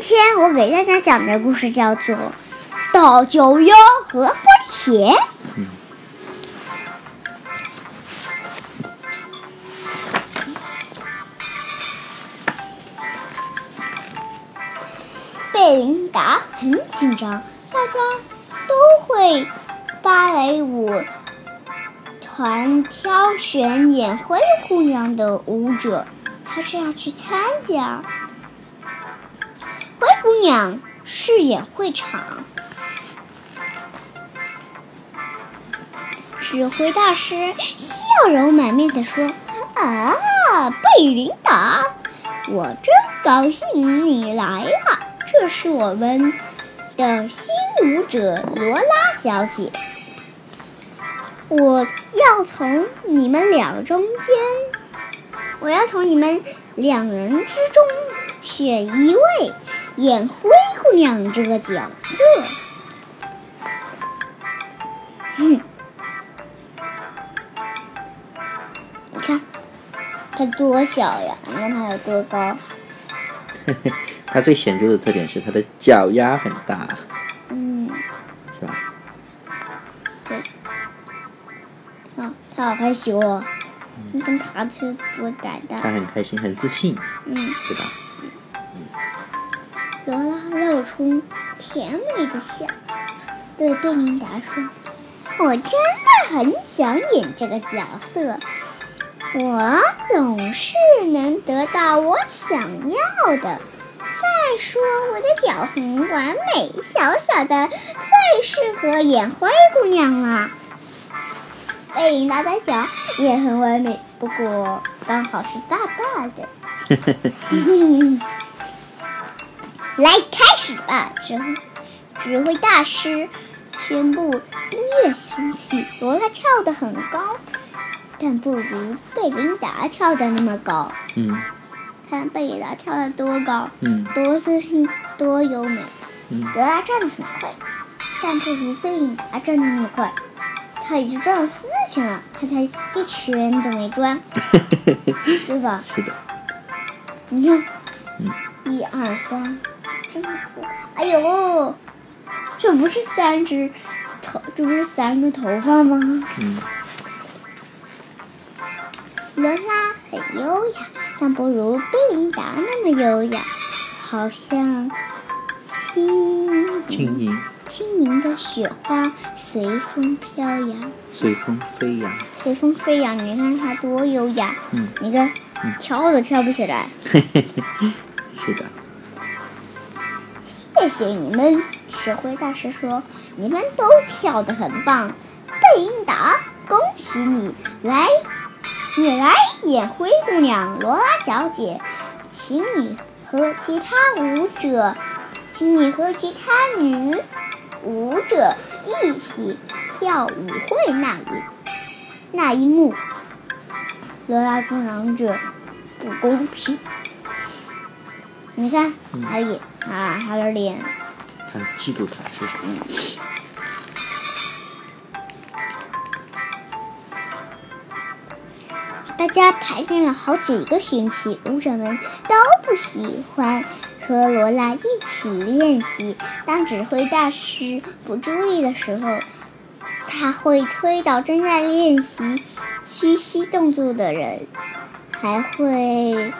今天我给大家讲的故事叫做《大脚丫和玻璃鞋》。贝琳达很紧张，大家都会芭蕾舞团挑选演灰姑娘的舞者，她是要去参加。灰姑娘饰演会场，指挥大师笑容满面地说：“啊，贝琳达，我真高兴你来了。这是我们的新舞者罗拉小姐。我要从你们俩中间，我要从你们两人之中选一位。”演灰姑娘这个角色，哼，你看她多小呀？你看她有多高？嘿嘿，她最显著的特点是她的脚丫很大。嗯，是吧？对。啊，她好害羞哦。你看她是多胆大。她很开心，很自信。嗯，对吧？甜美的笑，对贝琳达说：“我真的很想演这个角色，我总是能得到我想要的。再说我的脚很完美，小小的，最适合演灰姑娘了。贝琳达的脚也很完美，不过刚好是大大的。”来，开始吧！指挥指挥大师宣布，音乐响起。罗拉跳得很高，但不如贝琳达跳得那么高。嗯。看贝琳达跳得多高，嗯，多自信，多优美。嗯。罗拉转得很快，但不如贝琳达转得那么快。他已经转了四圈了，他才一圈都没转，对吧？是的。你看，嗯，一二三。哎呦，这不是三只头，这不是三个头发吗？嗯。罗拉很优雅，但不如贝琳达那么优雅，好像轻轻盈轻盈的雪花随风飘扬，随风飞扬，随风飞扬。你看它多优雅！嗯，你看，跳都跳不起来。是的。谢谢你们，指挥大师说：“你们都跳得很棒。”贝因达，恭喜你来，你来演灰姑娘罗拉小姐，请你和其他舞者，请你和其他女舞者一起跳舞会那一那一幕。罗拉姑娘这不公平。你看，他脸啊，他的脸。他嫉妒他，是什么。大家排练了好几个星期，舞者们都不喜欢和罗拉一起练习。当指挥大师不注意的时候，他会推倒正在练习屈膝动作的人，还会。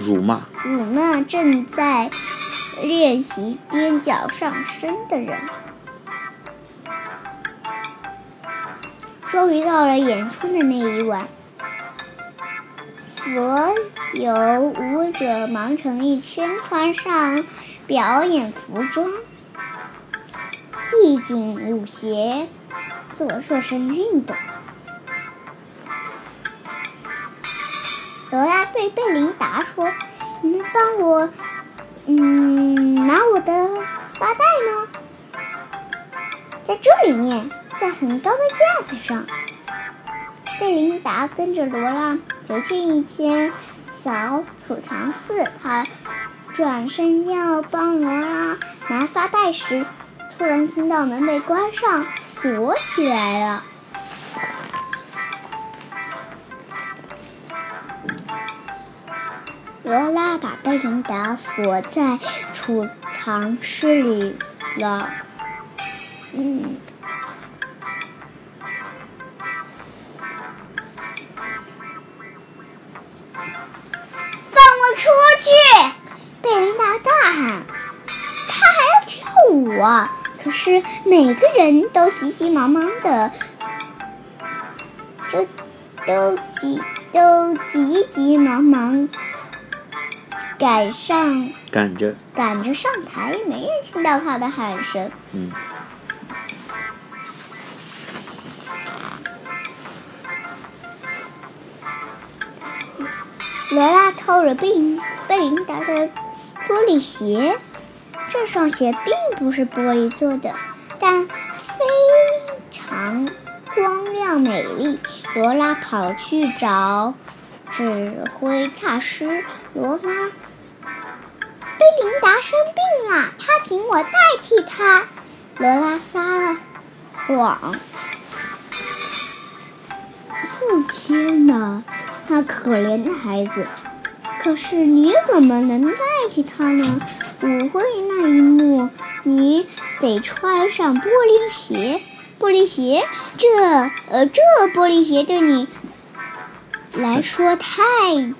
辱骂，辱骂正在练习踮脚上身的人。终于到了演出的那一晚，所有舞者忙成一圈，穿上表演服装，系紧舞鞋，做热身运动。罗拉对贝琳达说：“你能帮我，嗯，拿我的发带吗？在这里面，在很高的架子上。”贝琳达跟着罗拉走进一间小储藏室，她转身要帮罗拉拿发带时，突然听到门被关上，锁起来了。罗拉把贝琳达锁在储藏室里了。嗯。放我出去！贝琳达大喊。他还要跳舞啊！可是每个人都急急忙忙的，就都急都急急忙忙赶上赶着赶着上台，没人听到他的喊声。嗯。罗拉偷了贝贝琳达的玻璃鞋，这双鞋并不是玻璃做的，但非常光亮美丽。罗拉跑去找指挥大师罗拉，贝琳达生病了，他请我代替他。罗拉撒了谎。哦天哪！那可怜的孩子，可是你怎么能代替他呢？舞会那一幕，你得穿上玻璃鞋。玻璃鞋，这呃，这玻璃鞋对你来说太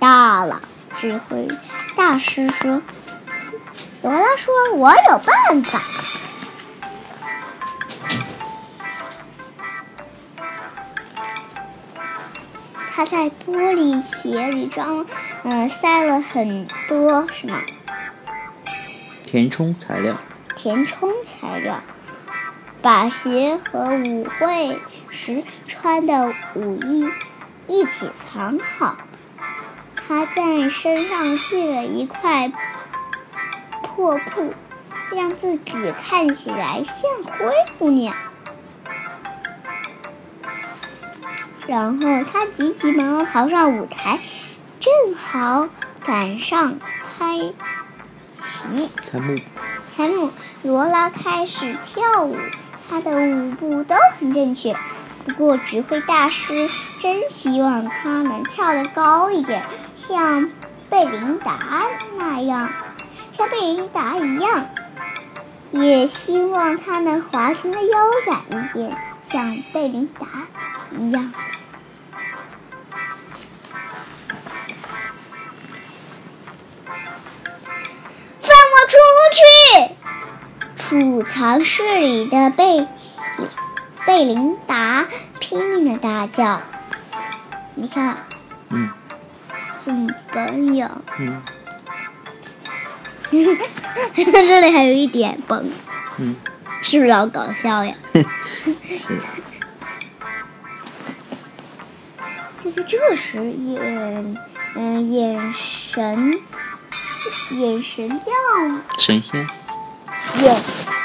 大了。指挥大师说：“罗拉说，我有办法。”他在玻璃鞋里装，嗯，塞了很多什么？填充材料。填充材料，把鞋和舞会时穿的舞衣一起藏好。他在身上系了一块破布，让自己看起来像灰姑娘。然后他急急忙忙跑上舞台，正好赶上开席。开幕。开幕，罗拉开始跳舞，她的舞步都很正确。不过指挥大师真希望她能跳得高一点，像贝琳达那样，像贝琳达一样，也希望她能滑行的优雅一点，像贝琳达一样。放我出去！储藏室里的贝贝琳达拼命的大叫：“你看，嗯，怎么样？嗯，这里还有一点崩，嗯，是不是好搞笑呀？就在这时，眼嗯眼神眼神叫神仙。眼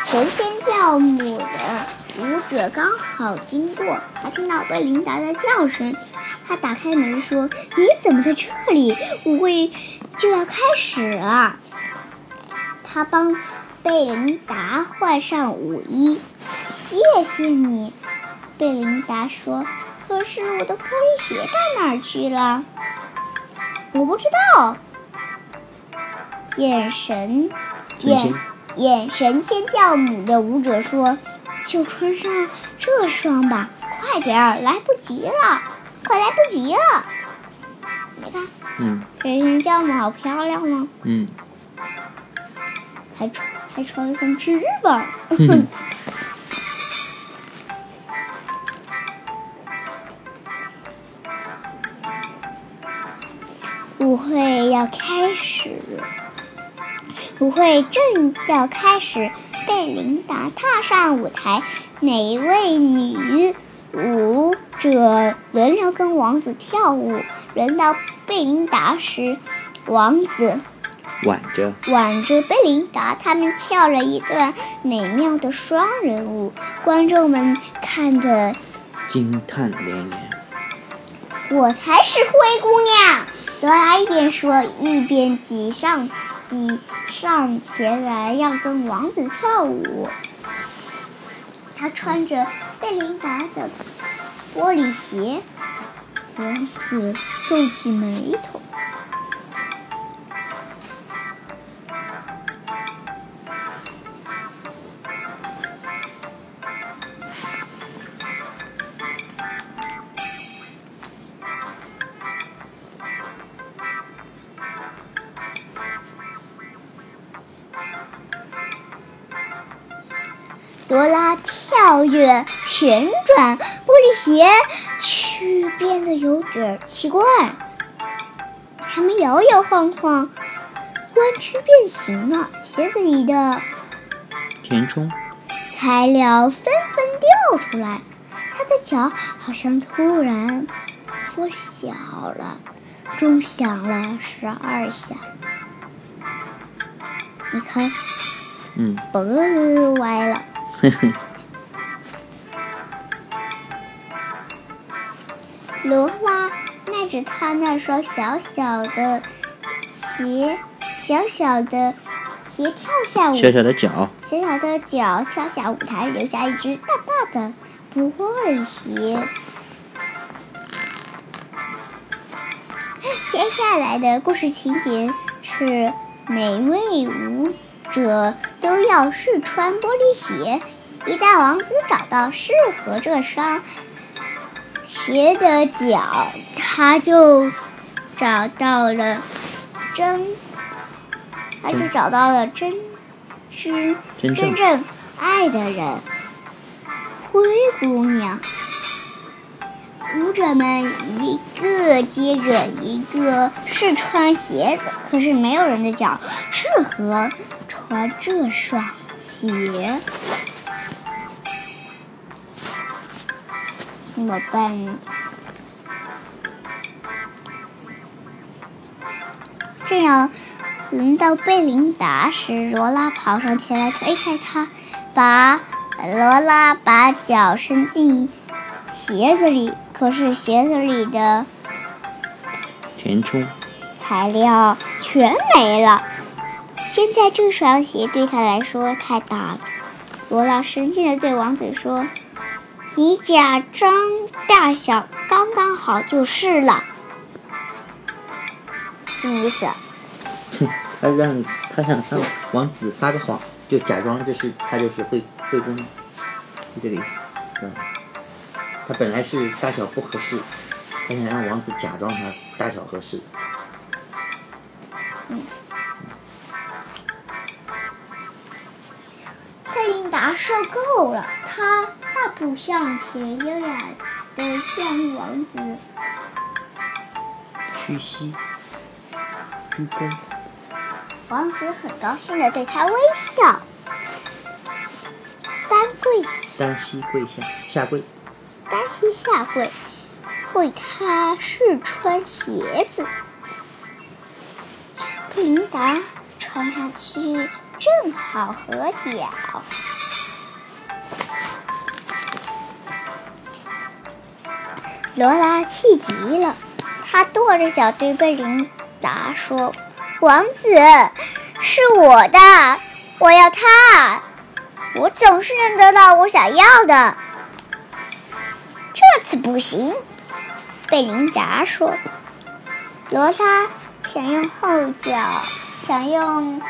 神仙教母的舞者刚好经过，他听到贝琳达的叫声，他打开门说：“你怎么在这里？舞会就要开始了。”他帮贝琳达换上舞衣，谢谢你。贝琳达说：“可是我的玻璃鞋到哪儿去了？”我不知道。眼神，眼。眼神仙教母的舞者说：“就穿上这双吧，快点儿，来不及了，快来不及了！你看，嗯，神仙教母好漂亮吗？嗯，还穿还穿了根翅膀。舞会要开始。”舞会正要开始，贝琳达踏上舞台，每一位女舞者轮流跟王子跳舞。轮到贝琳达时，王子挽着挽着贝琳达，他们跳了一段美妙的双人舞，观众们看得惊叹连连。我才是灰姑娘，德拉一边说一边挤上挤。上前来要跟王子跳舞，他穿着贝琳达的玻璃鞋。王子皱起眉头。拉跳跃、旋转，玻璃鞋却变得有点奇怪。它们摇摇晃晃，弯曲变形了。鞋子里的填充材料纷纷掉出来，他的脚好像突然缩小了，钟响了十二下。你看，嗯，脖子歪了。罗拉迈着她那双小小的鞋，小小的鞋跳下舞，小小的脚，小小的脚跳下舞台，留下一只大大的玻璃鞋。接下来的故事情节是每位舞者都要试穿玻璃鞋。一旦王子找到适合这双鞋的脚，他就找到了真，他就找到了真知真正真正爱的人——灰姑娘。舞者们一个接着一个试穿鞋子，可是没有人的脚适合穿这双鞋。怎么办呢？正要轮到贝琳达时，罗拉跑上前来推开他，把罗拉把脚伸进鞋子里，可是鞋子里的填充材料全没了。现在这双鞋对他来说太大了。罗拉生气地对王子说：“你假装大小刚刚好就是了。”什么意思？哼，他让他想让王子撒个谎，就假装这是他就是灰灰姑娘，就这个意思，嗯。他本来是大小不合适，他想让王子假装他大小合适。嗯贝琳达受够了，他步向前，优雅的向王子屈膝，鞠躬，王子很高兴的对他微笑，单跪单膝跪下，下跪，单膝下跪，为他试穿鞋子。贝琳达穿上去正好合脚。罗拉气急了，她跺着脚对贝琳达说：“王子是我的，我要他，我总是能得到我想要的。”这次不行，贝琳达说。罗拉想用后脚，想用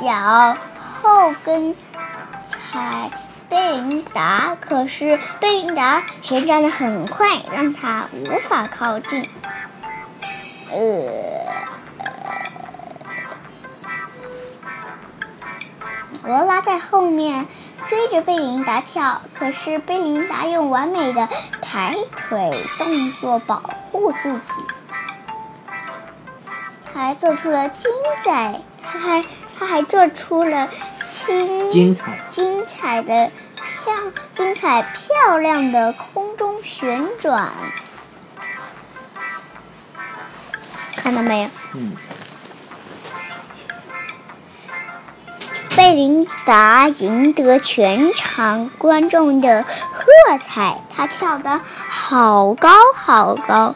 脚后跟踩贝琳达，可是贝琳达旋转的很快，让他无法靠近。呃，罗拉在后面追着贝琳达跳，可是贝琳达用完美的抬腿动作保护自己。还做出了精彩，他还他还做出了精精彩，精彩的漂精彩漂亮的空中旋转，看到没有？嗯，贝琳达赢得全场观众的喝彩，她跳得好高好高，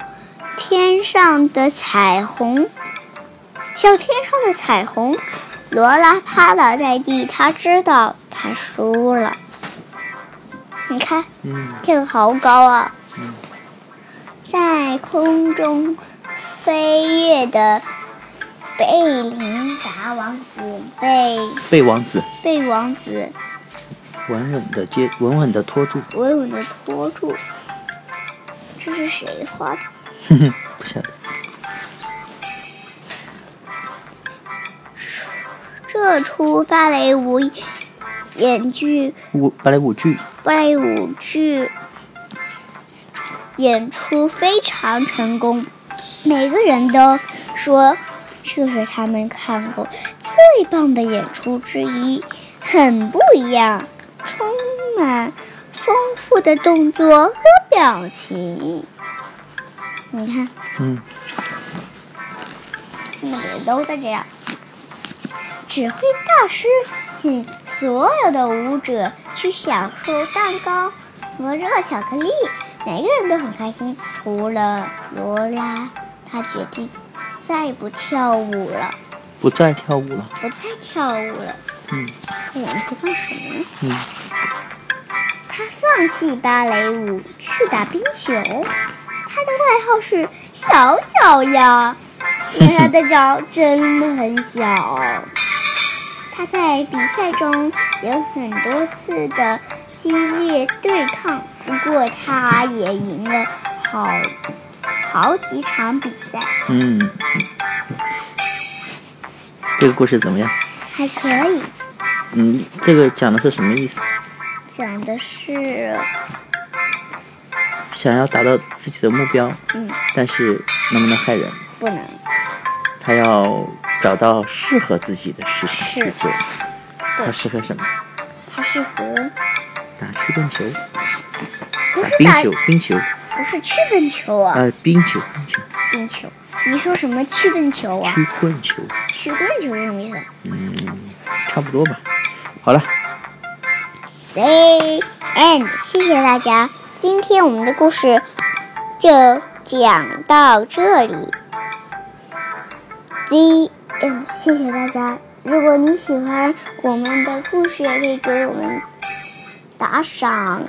天上的彩虹。像天上的彩虹，罗拉趴倒在地，他知道他输了。你看，嗯，跳得好高啊！嗯在空中飞跃的贝琳达王子被被王子被王子稳稳的接，稳稳的拖住，稳稳的拖住。这是谁画的？哼哼，不晓得，这这出芭蕾舞演剧舞芭蕾舞剧，芭蕾舞剧演出非常成功，每个人都说这是他们看过最棒的演出之一，很不一样，充满丰富的动作和表情。你看，嗯，每个人都在这样。指挥大师请所有的舞者去享受蛋糕和热巧克力，每个人都很开心，除了罗拉，她决定再不跳舞了，不再跳舞了。不再跳舞了。嗯在演出干什么呢？嗯，他放弃芭蕾舞去打冰球，他的外号是小脚丫，因为她的脚真的很小。她在比赛中有很多次的激烈对抗，不过他也赢了好好几场比赛，嗯，这个故事怎么样？还可以。嗯，这个讲的是什么意思？讲的是，想要达到自己的目标，嗯，但是能不能害人？不能，他要找到适合自己的事情去做。对他适合什么？它适合打曲棍球、不是打，冰球、冰球，不是曲棍球啊，呃，冰球、冰球、冰球。你说什么曲棍球啊？曲棍球，曲棍球是什么意思嗯差不多吧。好了，？The end，谢谢大家，今天我们的故事就讲到这里。The 嗯谢谢大家。如果你喜欢我们的故事，也可以给我们打赏。